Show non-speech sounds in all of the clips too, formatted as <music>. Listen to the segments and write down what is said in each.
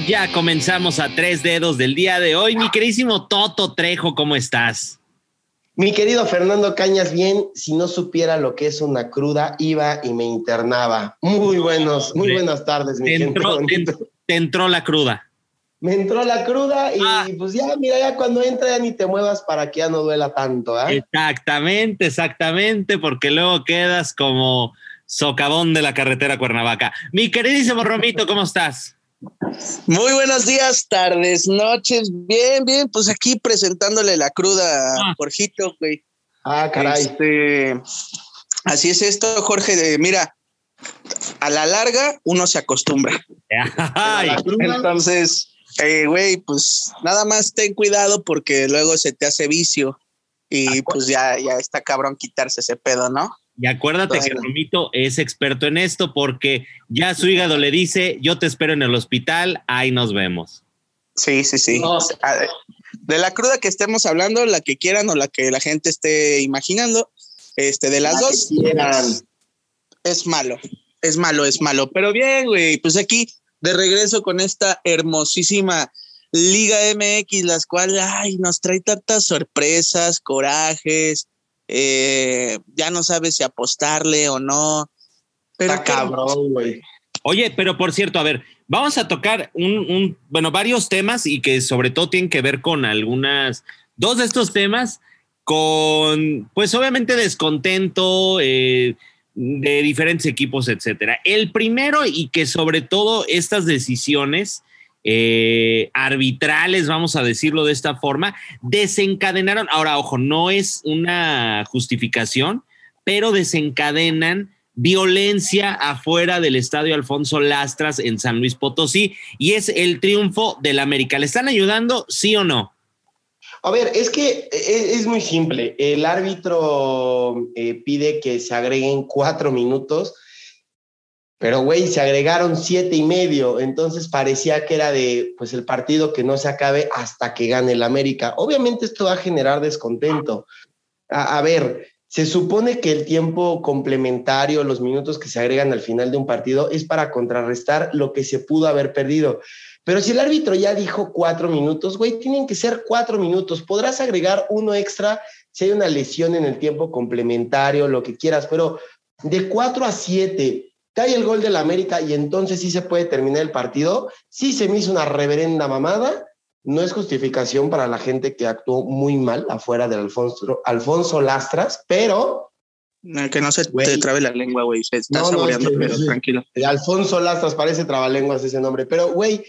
Y ya comenzamos a tres dedos del día de hoy. Mi queridísimo Toto Trejo, ¿cómo estás? Mi querido Fernando Cañas, bien, si no supiera lo que es una cruda, iba y me internaba. Muy buenos, muy buenas tardes, mi te entró, gente. Te, entró la cruda. Me entró la cruda y ah. pues ya, mira, ya cuando entra ya ni te muevas para que ya no duela tanto. ¿eh? Exactamente, exactamente, porque luego quedas como socavón de la carretera Cuernavaca. Mi queridísimo Romito, ¿cómo estás? Muy buenos días, tardes, noches. Bien, bien, pues aquí presentándole la cruda a ah. Jorgito, güey. Ah, caray. Este, así es esto, Jorge. mira, a la larga uno se acostumbra. Entonces, eh, güey, pues nada más ten cuidado porque luego se te hace vicio y pues ya, ya está cabrón quitarse ese pedo, ¿no? Y acuérdate que Romito es experto en esto porque ya su hígado le dice, yo te espero en el hospital, ahí nos vemos. Sí, sí, sí. De la cruda que estemos hablando, la que quieran o la que la gente esté imaginando, este, de las dos, es malo, es malo, es malo. Pero bien, güey, pues aquí de regreso con esta hermosísima Liga MX, las cuales, ay, nos trae tantas sorpresas, corajes, eh, ya no sabes si apostarle o no. Pero cabrón, güey. Oye, pero por cierto, a ver, vamos a tocar un, bueno, varios temas y que sobre todo tienen que ver con algunas, dos de estos temas con, pues obviamente descontento eh, de diferentes equipos, etcétera. El primero y que sobre todo estas decisiones eh, arbitrales, vamos a decirlo de esta forma, desencadenaron, ahora ojo, no es una justificación, pero desencadenan violencia afuera del estadio Alfonso Lastras en San Luis Potosí y es el triunfo del América. ¿Le están ayudando, sí o no? A ver, es que e, es, muy simple. El árbitro eh, pide que se agreguen cuatro minutos pero, güey, se agregaron siete y medio, entonces parecía que era de, pues, el partido que no se acabe hasta que gane el América. Obviamente esto va a generar descontento. A, ver, se supone que el tiempo complementario, los minutos que se agregan al final de un partido, es para contrarrestar lo que se pudo haber perdido. Pero si el árbitro ya dijo cuatro minutos, güey, tienen que ser cuatro minutos. Podrás agregar uno extra si hay una lesión en el tiempo complementario, lo que quieras, pero de cuatro a siete cae el gol del América y entonces sí se puede terminar el partido, sí se me hizo una reverenda mamada, no es justificación para la gente que actuó muy mal afuera del Alfonso, Alfonso Lastras, pero... que no se te trabe la lengua, güey, se está saboreando, pero tranquilo. Alfonso Lastras parece trabalenguas ese nombre, pero güey,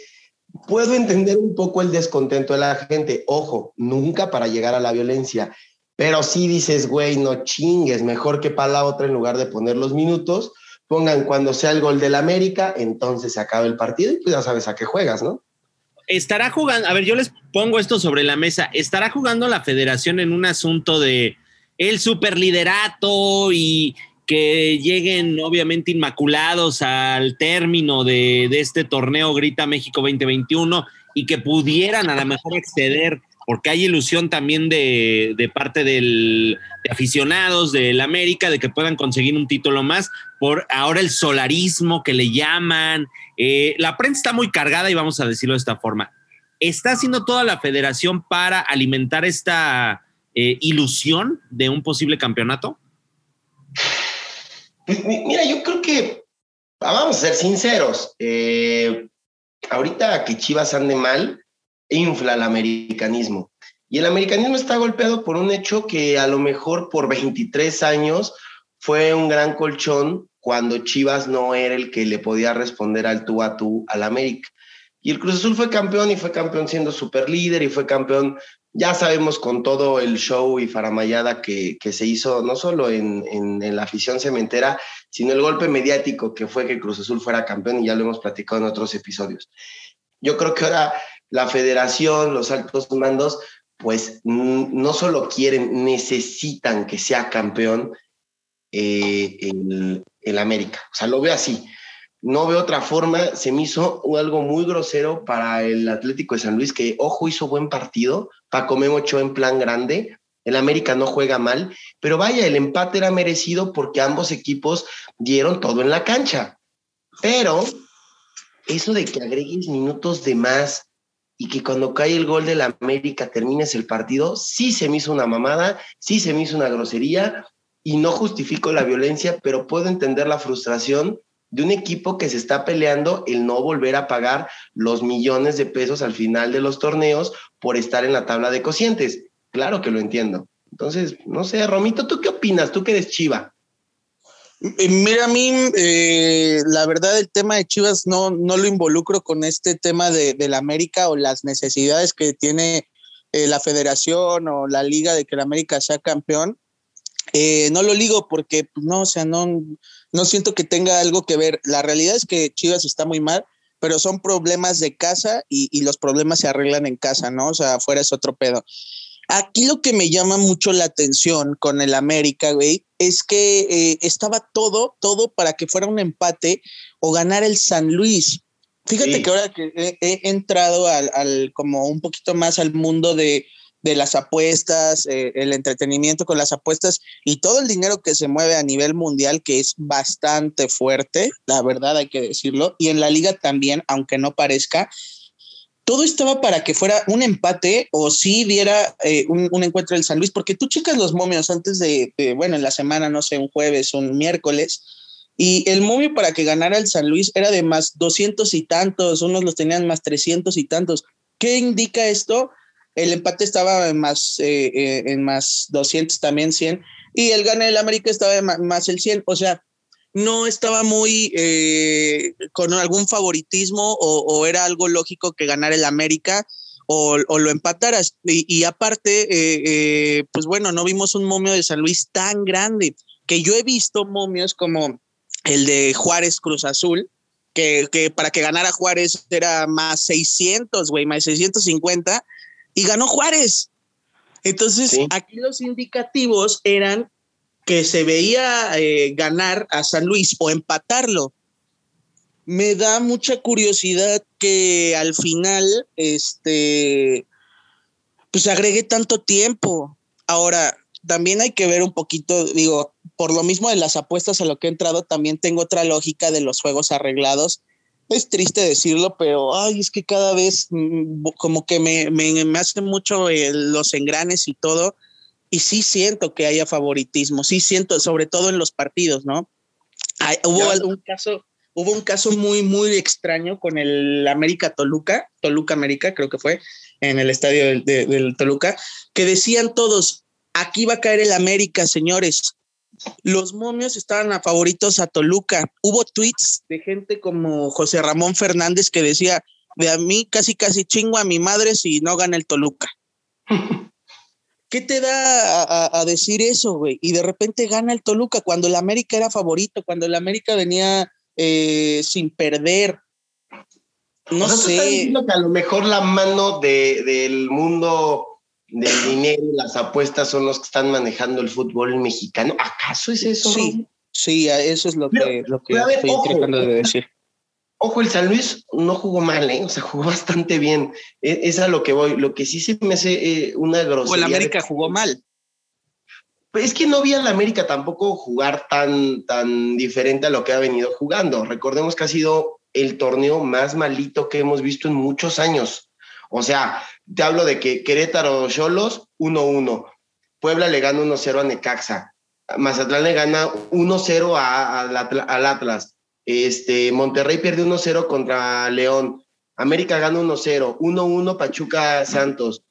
puedo entender un poco el descontento de la gente, ojo, nunca para llegar a la violencia, pero sí dices, güey, no chingues, mejor que para la otra en lugar de poner los minutos, pongan cuando sea el gol del América, entonces se acaba el partido y pues ya sabes a qué juegas, ¿no? Estará jugando, a ver, yo les pongo esto sobre la mesa, estará jugando la federación en un asunto de el superliderato y que lleguen obviamente inmaculados al término de, de este torneo Grita México 2021 y que pudieran a lo mejor exceder porque hay ilusión también de, parte del, de aficionados del América de que puedan conseguir un título más por ahora el solarismo que le llaman. Eh, la prensa está muy cargada y vamos a decirlo de esta forma. ¿Está haciendo toda la federación para alimentar esta eh, ilusión de un posible campeonato? Mira, yo creo que, vamos a ser sinceros, eh, ahorita que Chivas ande mal, infla el americanismo. Y el americanismo está golpeado por un hecho que a lo mejor por 23 años fue un gran colchón cuando Chivas no era el que le podía responder al tú a tú al América. Y el Cruz Azul fue campeón y fue campeón siendo super líder y fue campeón, ya sabemos, con todo el show y faramayada que, que se hizo, no solo en, en, en, la afición cementera, sino el golpe mediático que fue que Cruz Azul fuera campeón y ya lo hemos platicado en otros episodios. Yo creo que ahora la federación, los altos mandos, pues no solo quieren, necesitan que sea campeón eh, el, América. O sea, lo veo así. No veo otra forma. Se me hizo algo muy grosero para el Atlético de San Luis, que, ojo, hizo buen partido. Paco Memo echó en plan grande. El América no juega mal, pero vaya, el empate era merecido porque ambos equipos dieron todo en la cancha. Pero eso de que agregues minutos de más y que cuando cae el gol de la América termines el partido, sí se me hizo una mamada, sí se me hizo una grosería y no justifico la violencia, pero puedo entender la frustración de un equipo que se está peleando el no volver a pagar los millones de pesos al final de los torneos por estar en la tabla de cocientes. Claro que lo entiendo. Entonces, no sé, Romito, ¿tú qué opinas? Tú que eres chiva. Eh, mira, a mí, eh, la verdad, el tema de Chivas no, no lo involucro con este tema de, la América o las necesidades que tiene eh, la federación o la liga de que la América sea campeón. no lo ligo porque, pues, no, o sea, no, no siento que tenga algo que ver. La realidad es que Chivas está muy mal, pero son problemas de casa y, y los problemas se arreglan en casa, ¿no? O sea, afuera es otro pedo. Aquí lo que me llama mucho la atención con el América, güey, es que eh, estaba todo, todo para que fuera un empate o ganar el San Luis. Fíjate que ahora que he, entrado al, como un poquito más al mundo de, las apuestas, eh, el entretenimiento con las apuestas y todo el dinero que se mueve a nivel mundial, que es bastante fuerte, la verdad hay que decirlo, y en la liga también, aunque no parezca, todo estaba para que fuera un empate o si diera eh, un, encuentro del San Luis, porque tú checas los momios antes de, bueno, en la semana, no sé, un jueves, un miércoles, y el momio para que ganara el San Luis era de más 200 y tantos, unos los tenían más 300 y tantos. ¿Qué indica esto? El empate estaba en más, eh, eh, en más 200 también, 100, y el gane del América estaba más el 100, o sea, no estaba muy eh, con algún favoritismo o, era algo lógico que ganara el América o, lo empataras. Y, aparte, eh, eh, pues bueno, no vimos un momio de San Luis tan grande, que yo he visto momios como el de Juárez Cruz Azul, que, para que ganara Juárez era más 600, güey, más 650, y ganó Juárez. Entonces, aquí los indicativos eran que se veía eh, ganar a San Luis o empatarlo. Me da mucha curiosidad que al final, este, pues agregue tanto tiempo. Ahora, también hay que ver un poquito, digo, por lo mismo de las apuestas a lo que he entrado, también tengo otra lógica de los juegos arreglados. Es triste decirlo, pero ay, es que cada vez mm, como que me, me, me hacen mucho eh, los engranes y todo y sí siento que haya favoritismo, sí siento, sobre todo en los partidos, ¿no? hubo un caso, hubo un caso muy, muy extraño con el América Toluca, Toluca América, creo que fue, en el estadio del, del Toluca, que decían todos, aquí va a caer el América, señores. Los momios estaban a favoritos a Toluca. Hubo tweets de gente como José Ramón Fernández que decía, de a mí casi casi chingo a mi madre si no gana el Toluca. <laughs> ¿Qué te da a, decir eso, güey? Y de repente gana el Toluca cuando el América era favorito, cuando el América venía eh, sin perder. No sé. que a lo mejor la mano del mundo del <clears throat> dinero y las apuestas son los que están manejando el fútbol mexicano. ¿Acaso es eso? Sí, sí, eso es lo que, lo que estoy tratando de decir. Ojo, el San Luis no jugó mal, ¿eh? O sea, jugó <laughs> bastante bien. E, es, a lo que voy. Lo que sí se me hace eh, una grosería. O el América jugó mal. Pues es que no vi al América tampoco jugar tan, tan diferente a lo que ha venido jugando. Recordemos que ha sido el torneo más malito que hemos visto en muchos años. O sea, te hablo de que Querétaro Cholos 1-1. Puebla le gana 1-0 a Necaxa. Mazatlán le gana 1-0 al Atlas. Este, Monterrey pierde 1-0 contra León. América gana 1-0. 1-1 Pachuca Santos.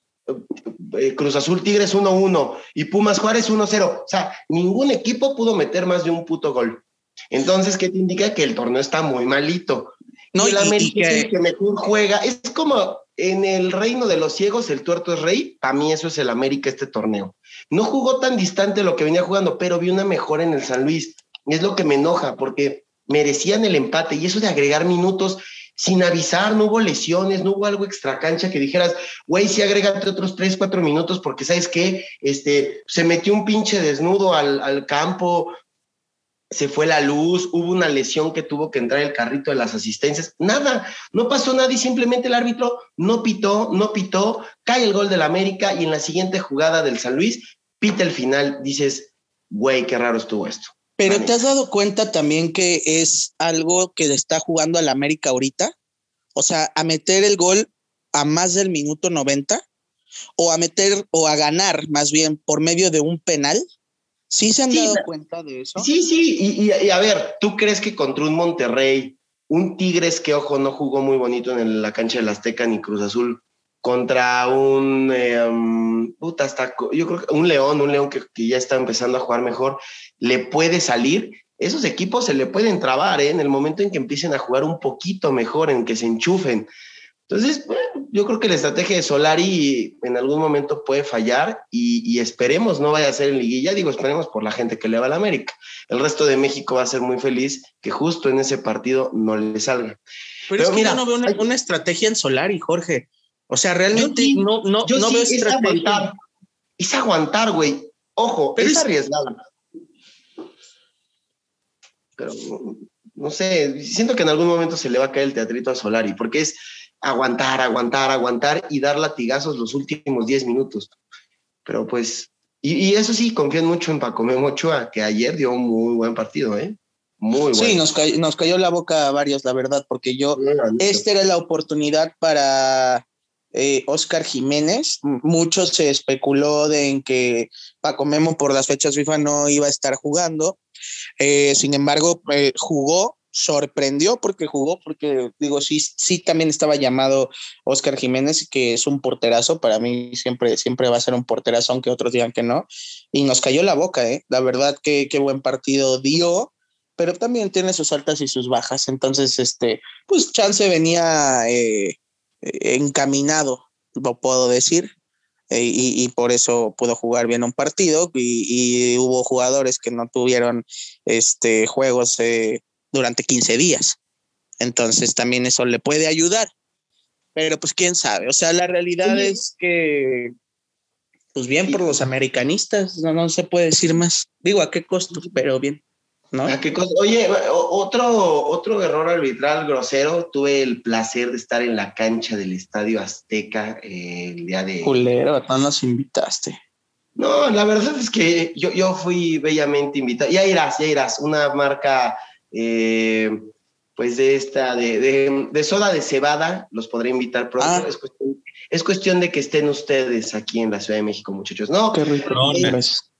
Eh, Cruz Azul Tigres 1-1 y Pumas Juárez 1-0. O sea, ningún equipo pudo meter más de un puto gol. Entonces, ¿qué te indica? Que el torneo está muy malito. No, y el América es el que mejor juega. Es como en el reino de los ciegos, el tuerto es rey. Para mí eso es el América este torneo. No jugó tan distante lo que venía jugando, pero vi una mejora en el San Luis. Y es lo que me enoja, porque merecían el empate y eso de agregar minutos sin avisar, no hubo lesiones, no hubo algo extra cancha que dijeras, güey, sí agrégate otros tres, cuatro minutos porque sabes qué, este, se metió un pinche desnudo al, al campo, se fue la luz, hubo una lesión que tuvo que entrar el carrito de las asistencias, nada, no pasó nada y simplemente el árbitro no pitó, no pitó, cae el gol del América y en la siguiente jugada del San Luis pita el final, dices, güey, qué raro estuvo esto. Pero ¿te has dado cuenta también que es algo que está jugando al América ahorita? O sea, a meter el gol a más del minuto 90 o a meter o a ganar más bien por medio de un penal. ¿Sí se han dado cuenta de eso? Sí, sí, y, y, a ver, ¿tú crees que contra un Monterrey, un Tigres que, ojo, no jugó muy bonito en la cancha del Azteca ni Cruz Azul, contra un, em, puta, hasta, yo creo que un León, un León que, que, ya está empezando a jugar mejor, le puede salir? Esos equipos se le pueden trabar ¿eh? en el momento en que empiecen a jugar un poquito mejor, en que se enchufen. Entonces, bueno, yo creo que la estrategia de Solari en algún momento puede fallar y, esperemos no vaya a ser en liguilla. Digo, esperemos por la gente que le va a la América. El resto de México va a ser muy feliz que justo en ese partido no le salga. Pero, es que yo no veo una, estrategia en Solari, Jorge. O sea, realmente no, no, yo no veo es aguantar. Es aguantar, güey. Ojo, es, es arriesgado. Pero no sé, siento que en algún momento se le va a caer el teatrito a Solari, porque es aguantar, aguantar, aguantar y dar latigazos los últimos 10 minutos. Pero pues, y, eso sí, confío mucho en Paco Ochoa, que ayer dio un muy buen partido, ¿eh? Muy bueno. Sí, nos, nos cayó la boca a varios, la verdad, porque yo, esta era la oportunidad para eh, Oscar Jiménez. Mucho se especuló de en que Paco Memo por las fechas FIFA no iba a estar jugando. Eh, sin embargo, eh, jugó sorprendió porque jugó, porque digo, sí, sí también estaba llamado Oscar Jiménez, que es un porterazo, para mí siempre, siempre va a ser un porterazo, aunque otros digan que no, y nos cayó la boca, ¿eh? La verdad que qué buen partido dio, pero también tiene sus altas y sus bajas, entonces, este, pues Chance venía encaminado, lo puedo decir, eh, y, por eso pudo jugar bien un partido y, hubo jugadores que no tuvieron este juegos eh, durante 15 días. Entonces también eso le puede ayudar. Pero pues quién sabe. O sea, la realidad es que, pues bien por los americanistas, no, no se puede decir más. Digo, a qué costo, pero bien. ¿No? ¿A qué Oye, otro, otro error arbitral grosero. Tuve el placer de estar en la cancha del Estadio Azteca eh, el día de. Culero, no nos invitaste. No, la verdad es que yo, yo fui bellamente invitado. Ya irás, ya irás. Una marca eh, pues de esta, de, de, soda de cebada, los podré invitar pronto. Ah. Es, cuestión, de que estén ustedes aquí en la Ciudad de México, muchachos. No, qué rico.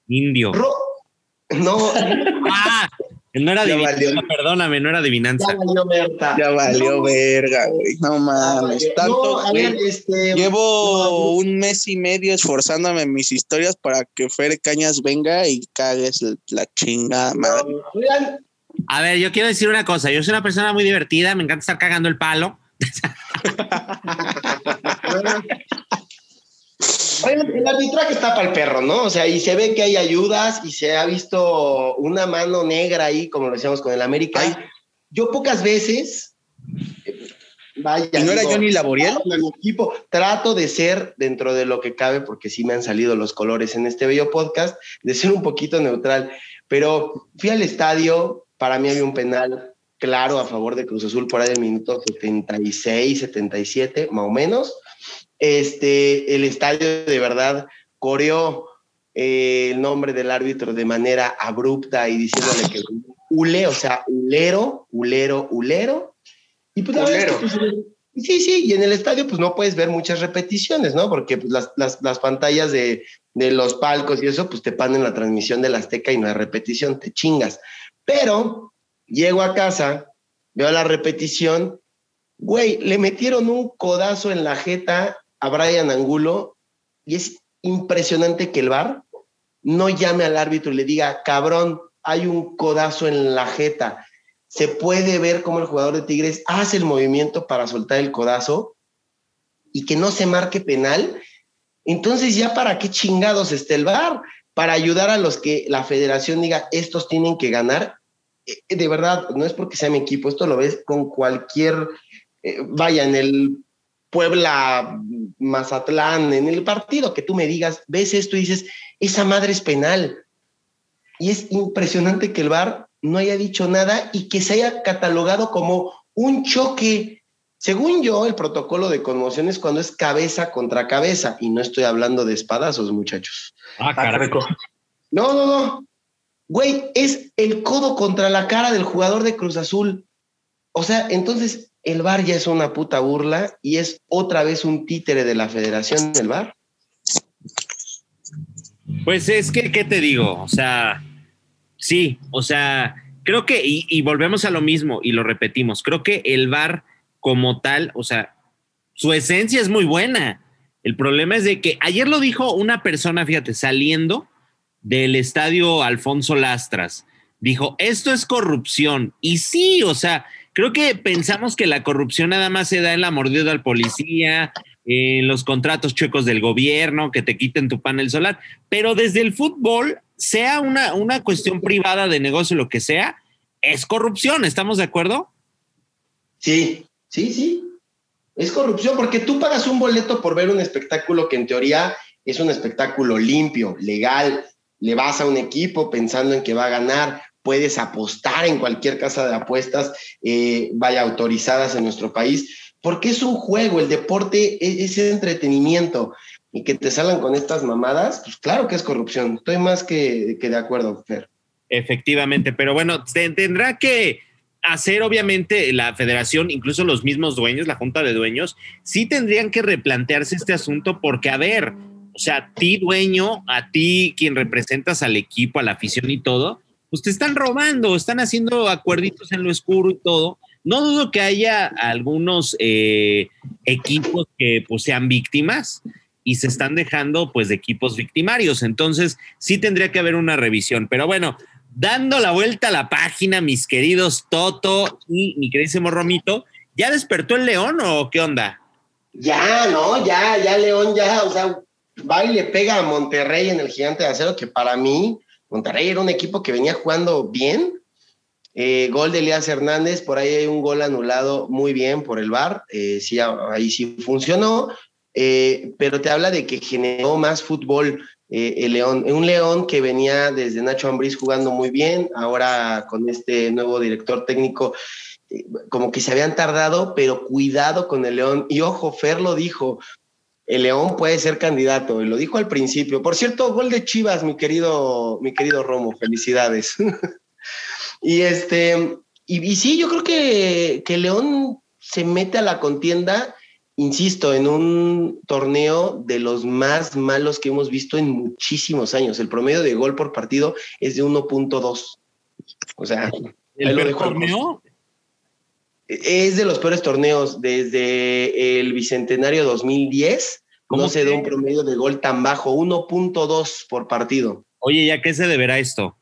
indio. no. <laughs> ah, no era adivinanza, perdóname, no era adivinanza. Ya valió, verga. Ya valió verga, güey. No mames. Tanto, este, Llevo un mes y medio esforzándome en mis historias para que Fer Cañas venga y cagues la chingada madre. A ver, yo quiero decir una cosa. Yo soy una persona muy divertida, me encanta estar cagando el palo. <laughs> el arbitraje está para el perro, ¿no? O sea, y se ve que hay ayudas y se ha visto una mano negra ahí, como lo decíamos con el América. Yo pocas veces, vaya. ¿Y no era Johnny Laboriel? Equipo, trato de ser dentro de lo que cabe, porque sí me han salido los colores en este bello podcast, de ser un poquito neutral. Pero fui al estadio, para mí había un penal claro a favor de Cruz Azul por ahí del minuto 76, 77, más o menos. Este, el estadio de verdad coreó eh, el nombre del árbitro de manera abrupta y diciéndole que ule, o sea, ulero, ulero, ulero. Y pues ulero. Pues, sí, sí, y en el estadio pues no puedes ver muchas repeticiones, ¿no? Porque pues, las, las, las, pantallas de, de, los palcos y eso pues te ponen la transmisión de la Azteca y no hay repetición, te chingas. Pero llego a casa, veo la repetición, güey, le metieron un codazo en la jeta a Brian Angulo y es impresionante que el VAR no llame al árbitro y le diga, cabrón, hay un codazo en la jeta. Se puede ver cómo el jugador de Tigres hace el movimiento para soltar el codazo y que no se marque penal. Entonces, ya para qué chingados está el VAR? Para ayudar a los que la federación diga, estos tienen que ganar eh, de verdad, no es porque sea mi equipo, esto lo ves con cualquier, eh, vaya, en el Puebla, Mazatlán, en el partido que tú me digas, ves esto y dices, esa madre es penal. Y es impresionante que el VAR no haya dicho nada y que se haya catalogado como un choque. Según yo, el protocolo de conmoción es cuando es cabeza contra cabeza y no estoy hablando de espadazos, muchachos. Ah, carajo. No, no, no. Güey, es el codo contra la cara del jugador de Cruz Azul. o sea, entonces el VAR ya es una puta burla y es otra vez un títere de la federación del VAR. Pues es que, ¿qué te digo? O sea, sí, o sea, creo que, y, volvemos a lo mismo y lo repetimos, creo que el VAR como tal, o sea, su esencia es muy buena. El problema es de que ayer lo dijo una persona, fíjate, saliendo del estadio Alfonso Lastras, dijo, esto es corrupción. Y sí, o sea, creo que pensamos que la corrupción nada más se da en la mordida al policía, en los contratos chuecos del gobierno, que te quiten tu panel solar, pero desde el fútbol, sea una, una cuestión privada de negocio, lo que sea, es corrupción, ¿estamos de acuerdo? Sí, sí, sí. Es corrupción porque tú pagas un boleto por ver un espectáculo que en teoría es un espectáculo limpio, legal, le vas a un equipo pensando en que va a ganar, puedes apostar en cualquier casa de apuestas, eh, vaya autorizadas en nuestro país, porque es un juego, el deporte es, entretenimiento y que te salgan con estas mamadas, pues claro que es corrupción. Estoy más que, que de acuerdo, Fer. Efectivamente, pero bueno, tendrá que hacer obviamente la federación, incluso los mismos dueños, la junta de dueños, sí tendrían que replantearse este asunto porque, a ver, o sea, a ti dueño, a ti quien representas al equipo, a la afición y todo, pues te están robando, están haciendo acuerditos en lo oscuro y todo. No dudo que haya algunos eh, equipos que pues sean víctimas y se están dejando pues de equipos victimarios. Entonces sí tendría que haber una revisión. Pero bueno, dando la vuelta a la página, mis queridos Toto y mi queridísimo Romito, ¿ya despertó el León o qué onda? Ya, no, ya, ya León, ya, o sea, va y le pega a Monterrey en el Gigante de Acero, que para mí Monterrey era un equipo que venía jugando bien. Eh, gol de Elías Hernández, por ahí hay un gol anulado muy bien por el VAR, eh, sí, ahí sí funcionó, eh, pero te habla de que generó más fútbol el León, un León que venía desde Nacho Ambriz jugando muy bien, ahora con este nuevo director técnico, como que se habían tardado, pero cuidado con el León. Y ojo, Fer lo dijo, el León puede ser candidato, y lo dijo al principio. Por cierto, gol de Chivas, mi querido, mi querido Romo, felicidades. <laughs> y este, y, sí, yo creo que, que León se mete a la contienda, insisto, en un torneo de los más malos que hemos visto en muchísimos años. El promedio de gol por partido es de 1.2. O sea, ¿el torneo? Es de los peores torneos desde el Bicentenario 2010. No se da un promedio de gol tan bajo, 1.2 por partido. Oye, ¿ya qué se deberá esto?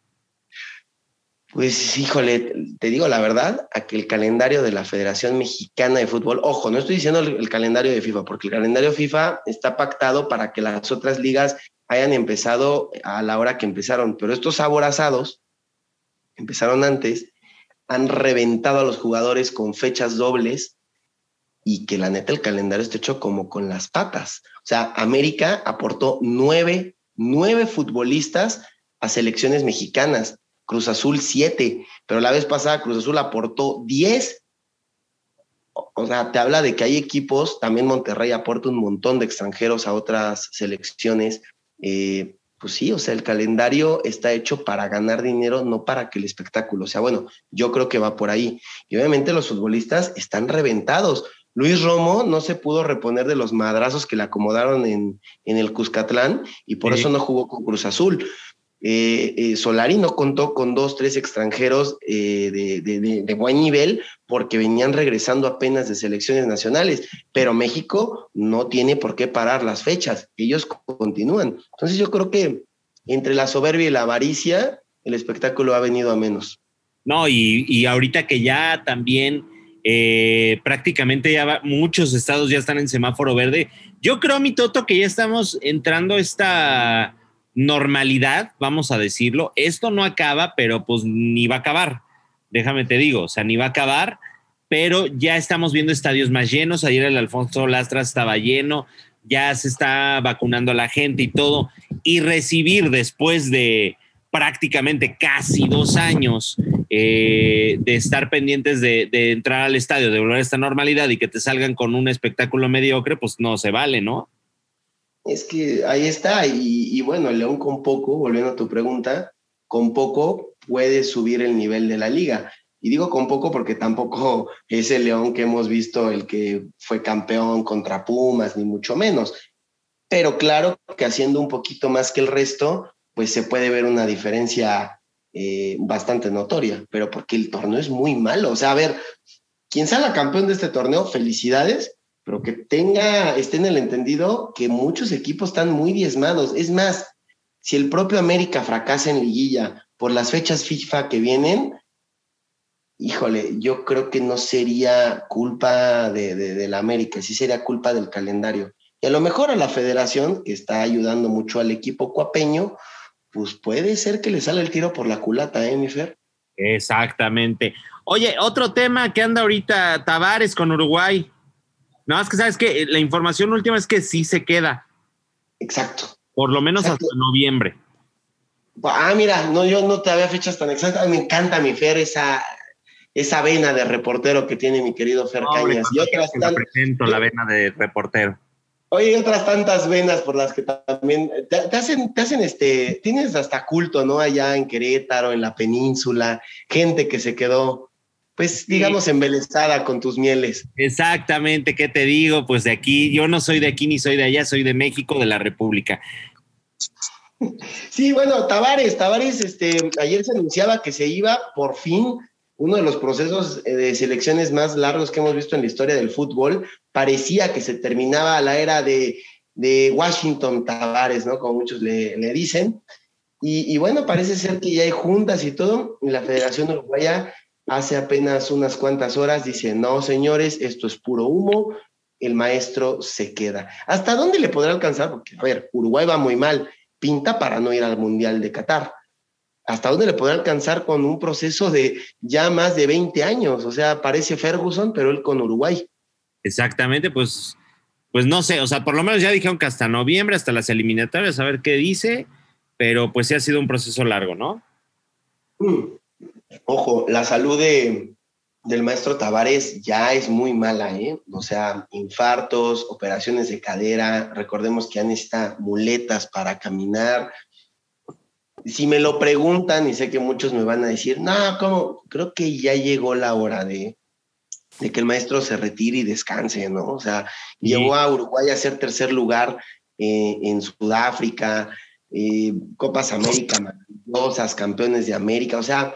Pues híjole, te digo la verdad, a que el calendario de la Federación Mexicana de Fútbol, ojo, no estoy diciendo el, calendario de FIFA, porque el calendario FIFA está pactado para que las otras ligas hayan empezado a la hora que empezaron, pero estos aborazados empezaron antes han reventado a los jugadores con fechas dobles y que la neta el calendario está hecho como con las patas. O sea, América aportó nueve, nueve futbolistas a selecciones mexicanas, Cruz Azul siete, pero la vez pasada Cruz Azul aportó diez. O sea, te habla de que hay equipos, también Monterrey aporta un montón de extranjeros a otras selecciones. Eh, pues sí, o sea, el calendario está hecho para ganar dinero, no para que el espectáculo sea bueno. Yo creo que va por ahí. Y obviamente los futbolistas están reventados. Luis Romo no se pudo reponer de los madrazos que le acomodaron en, el Cuscatlán y por eso no jugó con Cruz Azul. Eh, eh, Solari no contó con dos, tres extranjeros eh, de, buen nivel porque venían regresando apenas de selecciones nacionales, pero México no tiene por qué parar las fechas, ellos continúan. Entonces yo creo que entre la soberbia y la avaricia, el espectáculo ha venido a menos. No, y, ahorita que ya también prácticamente ya muchos estados ya están en semáforo verde, yo creo, mi Toto, que ya estamos entrando esta normalidad, vamos a decirlo. Esto no acaba, pero pues ni va a acabar. Déjame te digo, o sea, ni va a acabar, pero ya estamos viendo estadios más llenos. Ayer el Alfonso Lastras estaba lleno, ya se está vacunando a la gente y todo. Y recibir después de prácticamente casi dos años eh, de estar pendientes de, de, entrar al estadio, de volver a esta normalidad y que te salgan con un espectáculo mediocre, pues no se vale, ¿no? Es que ahí está, y, bueno, León con poco, volviendo a tu pregunta, con poco puede subir el nivel de la liga. Y digo con poco porque tampoco <laughs> es el León que hemos visto, el que fue campeón contra Pumas, ni mucho menos. Pero claro que haciendo un poquito más que el resto, pues se puede ver una diferencia eh, bastante notoria, pero porque el torneo es muy malo. O sea, a ver, quien salga campeón de este torneo, felicidades, pero que tenga, esté en el entendido que muchos equipos están muy diezmados. Es más, si el propio América fracasa en liguilla por las fechas FIFA que vienen, híjole, yo creo que no sería culpa de, la América, sí sería culpa del calendario. Y a lo mejor a la federación, que está ayudando mucho al equipo cuapeño, pues puede ser que le sale el tiro por la culata, ¿eh, mi Fer? Exactamente. Oye, otro tema que anda ahorita Tavares con Uruguay. No, más que sabes que la información última es que sí se queda. Exacto. Por lo menos hasta noviembre. Ah, mira, no, yo no te había fechas tan exactas. Me encanta mi Fer esa, esa vena de reportero que tiene mi querido Fer Cañas. Y otras presento la vena de reportero. Oye, otras tantas venas por las que también te, hacen, te hacen este, tienes hasta culto, ¿no? Allá en Querétaro, en la península, gente que se quedó, pues, digamos, embelesada con tus mieles. Exactamente, ¿qué te digo? Pues de aquí, yo no soy de aquí ni soy de allá, soy de México, de la República. Sí, bueno, Tavares, Tavares, este, ayer se anunciaba que se iba por fin uno de los procesos eh, de selecciones más largos que hemos visto en la historia del fútbol. Parecía que se terminaba la era de, Washington Tavares, ¿no? Como muchos le, dicen. Y, bueno, parece ser que ya hay juntas y todo. la Federación Uruguaya hace apenas unas cuantas horas dice, no, señores, esto es puro humo, el maestro se queda. ¿Hasta dónde le podrá alcanzar? Porque, a ver, Uruguay va muy mal, pinta para no ir al Mundial de Qatar hasta dónde le podrá alcanzar con un proceso de ya más de 20 años. O sea, parece Ferguson, pero él con Uruguay. Exactamente, pues, pues no sé, o sea, por lo menos ya dijeron que hasta noviembre, hasta las eliminatorias, a ver qué dice, pero pues sí ha sido un proceso largo, ¿no? Mm. Ojo, la salud de, del maestro Tavares ya es muy mala, ¿eh? O sea, infartos, operaciones de cadera, recordemos que ya necesita muletas para caminar, si me lo preguntan, y sé que muchos me van a decir, no, ¿cómo? Creo que ya llegó la hora de, de que el maestro se retire y descanse, ¿no? O sea, llegó a Uruguay a ser tercer lugar eh, en Sudáfrica, eh, Copas América maravillosas, campeones de América, o sea,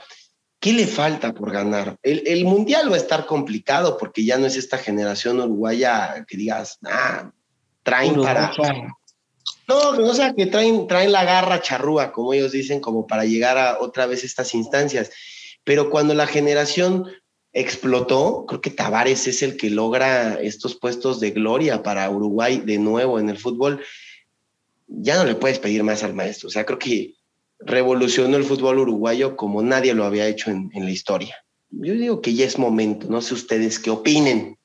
¿qué le falta por ganar? El, el, Mundial va a estar complicado porque ya no es esta generación uruguaya que digas, ah, traen para... No, o sea, que traen, traen la garra charrúa, como ellos dicen, como para llegar a otra vez estas instancias. Pero cuando la generación explotó, creo que Tavares es el que logra estos puestos de gloria para Uruguay de nuevo en el fútbol. Ya no le puedes pedir más al maestro. O sea, creo que revolucionó el fútbol uruguayo como nadie lo había hecho en, en la historia. Yo digo que ya es momento, no sé ustedes qué opinen.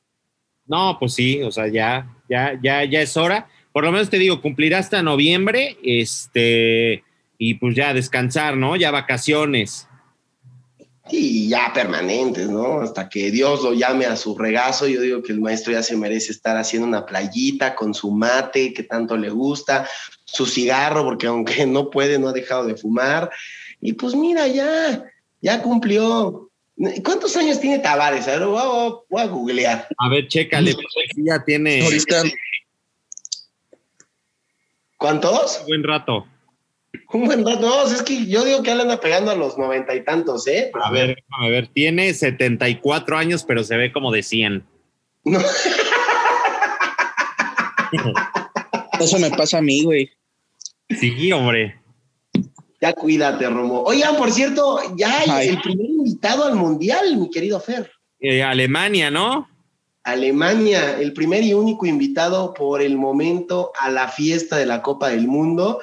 No, pues sí, o sea, ya, ya, ya, ya es hora por lo menos te digo, cumplirá hasta noviembre, este, y pues ya descansar, ¿no? Ya vacaciones. Sí, ya permanentes, ¿no? Hasta que Dios lo llame a su regazo. Yo digo que el maestro ya se merece estar haciendo una playita con su mate que tanto le gusta, su cigarro, porque aunque <laughs> no puede, no ha dejado de fumar. Y pues mira, ya, ya cumplió. ¿Cuántos años tiene Tavares? A ver, voy a, googlear. A ver, chécale, pues ya tiene. Ahorita, ¿Cuántos? Un buen rato. Un buen rato. No, es que yo digo que él anda pegando a los noventa y tantos, ¿eh? a ver, a ver, tiene 74 años, pero se ve como de 100. No. <laughs> Eso me pasa a mí, güey. Sí, hombre. Ya cuídate, Romo. Oigan, por cierto, ya hay el primer invitado al Mundial, mi querido Fer. Eh, Alemania, ¿no? Alemania, el primer y único invitado por el momento a la fiesta de la Copa del Mundo.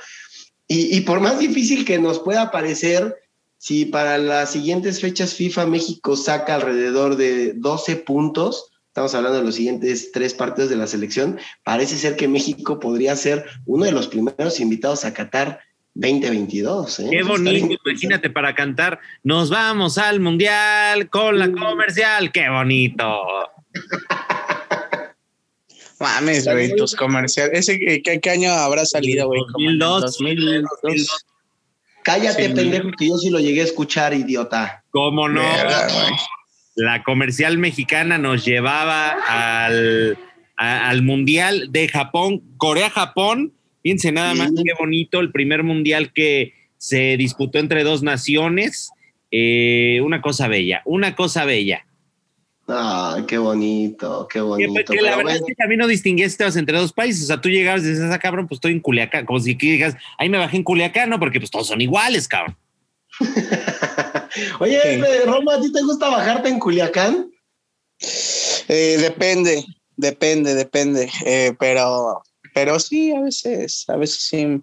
Y, por más difícil que nos pueda parecer, si para las siguientes fechas FIFA México saca alrededor de 12 puntos, estamos hablando de los siguientes tres partidos de la selección, parece ser que México podría ser uno de los primeros invitados a Qatar 2022. ¿eh? Qué bonito, imagínate para cantar, nos vamos al Mundial con la comercial, qué bonito. <laughs> Mames, güey, tus comerciales. ¿Ese, qué, qué, año habrá salido, güey? 2002. 2002. Cállate, pendejo, que yo sí lo llegué a escuchar, idiota. ¿Cómo no? La comercial mexicana nos llevaba al, al Mundial de Japón, Corea-Japón. Fíjense nada más qué bonito, el primer mundial que se disputó entre dos naciones. Eh, una cosa bella, una cosa bella. Ay, qué bonito, qué bonito. Que, la verdad es que también no distinguiste entre dos países. O sea, tú llegabas y dices, ah, cabrón, pues estoy en Culiacán. Como si digas, ahí me bajé en Culiacán, ¿no? Porque pues todos son iguales, cabrón. <laughs> Oye, Roma, ¿a ti te gusta bajarte en Culiacán? Eh, depende, depende, depende. Eh, pero, pero sí, a veces, a veces sí,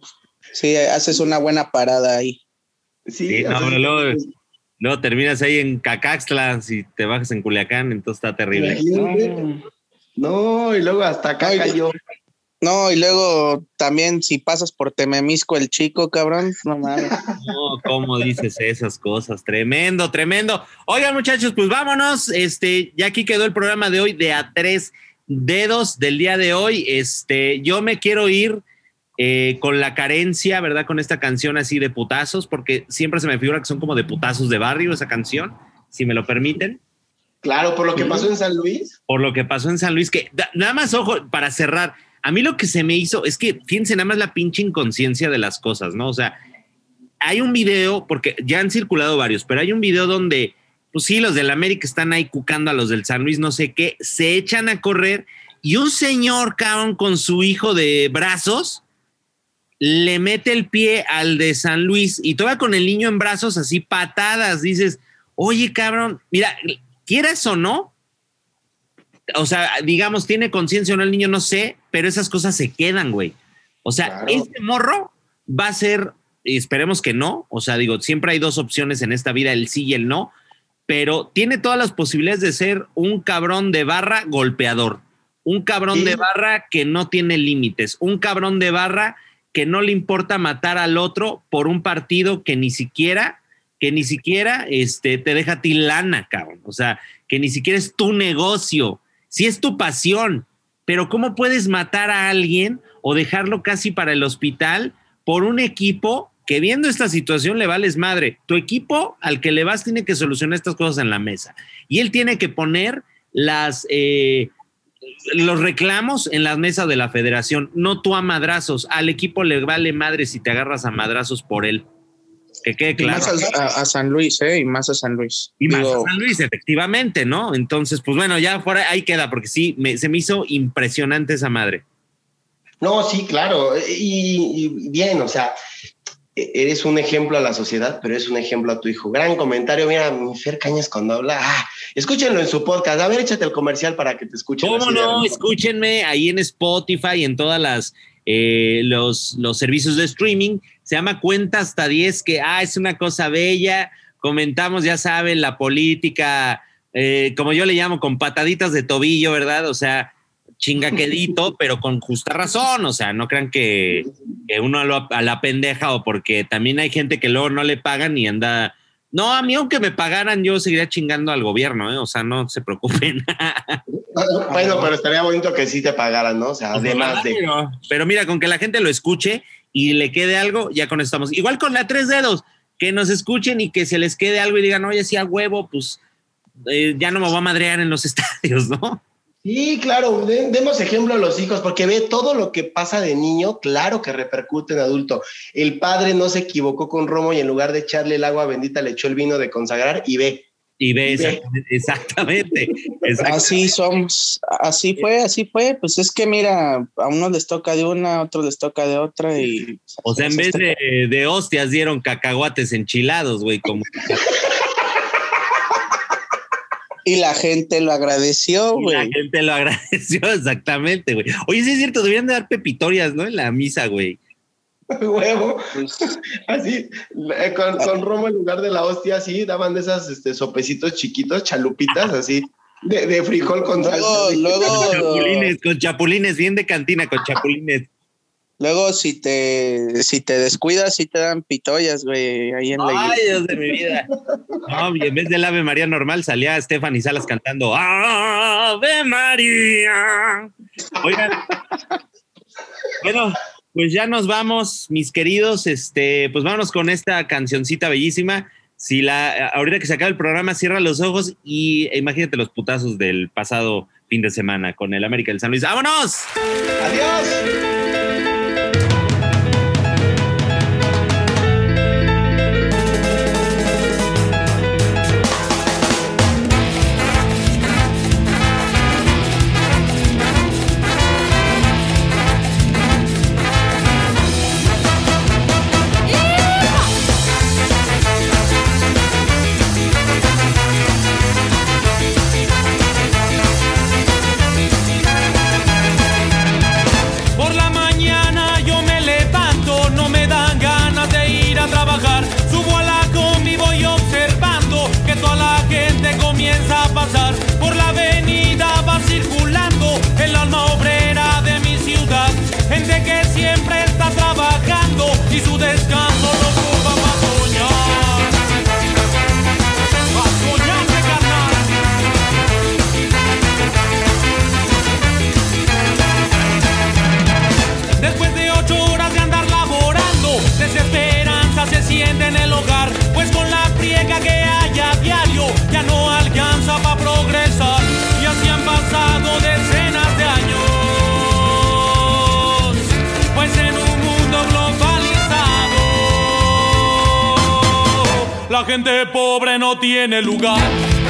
sí, haces una buena parada ahí. Sí, no, luego, Luego terminas ahí en Cacaxtla, si te bajas en Culiacán, entonces está terrible. No, y luego hasta acá cayó. No, y luego también si pasas por Tememisco el chico, cabrón, no mames. No, ¿cómo dices esas cosas? Tremendo, tremendo. Oigan, muchachos, pues vámonos. Este, ya aquí quedó el programa de hoy de a tres dedos del día de hoy. Este, yo me quiero ir eh, con la carencia, ¿verdad? Con esta canción así de putazos, porque siempre se me figura que son como de putazos de barrio esa canción, si me lo permiten. Claro, por lo que pasó en San Luis. Por lo que pasó en San Luis, que nada más, ojo, para cerrar, a mí lo que se me hizo es que, fíjense, nada más la pinche inconsciencia de las cosas, ¿no? O sea, hay un video, porque ya han circulado varios, pero hay un video donde, pues sí, los del América están ahí cucando a los del San Luis, no sé qué, se echan a correr y un señor, cabrón, con su hijo de brazos, le mete el pie al de San Luis y todavía con el niño en brazos así patadas, dices, oye cabrón, mira, quieras o no, o sea, digamos, tiene conciencia o no el niño, no sé, pero esas cosas se quedan, güey. O sea, este morro va a ser, esperemos que no, o sea, digo, siempre hay dos opciones en esta vida, el sí y el no, pero tiene todas las posibilidades de ser un cabrón de barra golpeador, un cabrón de barra que no tiene límites, un cabrón de barra que no le importa matar al otro por un partido que ni siquiera, que ni siquiera este, te deja a ti lana, cabrón. O sea, que ni siquiera es tu negocio. Si es tu pasión, pero ¿cómo puedes matar a alguien o dejarlo casi para el hospital por un equipo que viendo esta situación le vales madre? Tu equipo al que le vas tiene que solucionar estas cosas en la mesa. Y él tiene que poner las... Eh, los reclamos en las mesas de la federación, no tú a madrazos. Al equipo le vale madre si te agarras a madrazos por él. Que quede claro. Y más a, San Luis, ¿eh? Y más a San Luis. Y más a San Luis, efectivamente, ¿no? Entonces, pues bueno, ya fuera, ahí queda, porque sí, se me hizo impresionante esa madre. No, sí, claro. y bien, o sea, eres un ejemplo a la sociedad, pero es un ejemplo a tu hijo. Gran comentario, mira, mi Fer Cañas cuando habla, ah, escúchenlo en su podcast, a ver, échate el comercial para que te escuchen. ¿Cómo no? Escúchenme ahí en Spotify y en todas las eh, los, los servicios de streaming. Se llama Cuenta hasta 10, que ah, es una cosa bella. Comentamos, ya saben, la política, eh, como yo le llamo, con pataditas de tobillo, ¿verdad? O sea, chingaquedito, <laughs> pero con justa razón. O sea, no crean que, uno a, la pendeja o porque también hay gente que luego no le pagan y anda. No, a mí aunque me pagaran, yo seguiría chingando al gobierno, ¿eh? o sea, no se preocupen. <laughs> bueno, pero estaría bonito que sí te pagaran, ¿no? O sea, pues además de... Pero mira, con que la gente lo escuche y le quede algo, ya con eso estamos. Igual con la tres dedos, que nos escuchen y que se les quede algo y digan, oye, sí, a huevo, pues eh, ya no me voy a madrear en los <laughs> estadios, ¿no? Sí, claro, demos ejemplo a los hijos, porque ve todo lo que pasa de niño, claro que repercute en adulto. El padre no se equivocó con Romo y en lugar de echarle el agua bendita le echó el vino de consagrar y ve. Y ve, <laughs> exactamente, Así somos, así fue, así fue. Pues es que mira, a unos les toca de una, a otros les toca de otra y... O sea, en vez de, de hostias dieron cacahuates enchilados, güey, como... <laughs> Y la gente lo agradeció, güey. La gente lo agradeció, <laughs> exactamente, güey. Oye, sí es cierto, deberían de dar pepitorias, ¿no? En la misa, güey. <laughs> Huevo. Pues, así, eh, con, con, Romo en lugar de la hostia, así, daban de esas este, sopecitos chiquitos, chalupitas, así, de, de frijol con salsa. Luego, con chapulines, con chapulines, bien de cantina, con chapulines. Luego, si te, si te descuidas, sí te dan pitollas, güey, ahí en la Ay, Dios de mi vida. No, y en vez del Ave María normal, salía Stephanie Salas cantando Ave María. Oigan. Bueno, pues ya nos vamos, mis queridos. Este, pues vámonos con esta cancioncita bellísima. Si la, ahorita que se acaba el programa, cierra los ojos y imagínate los putazos del pasado fin de semana con el América del San Luis. ¡Vámonos! ¡Adiós! Gente pobre no tiene lugar.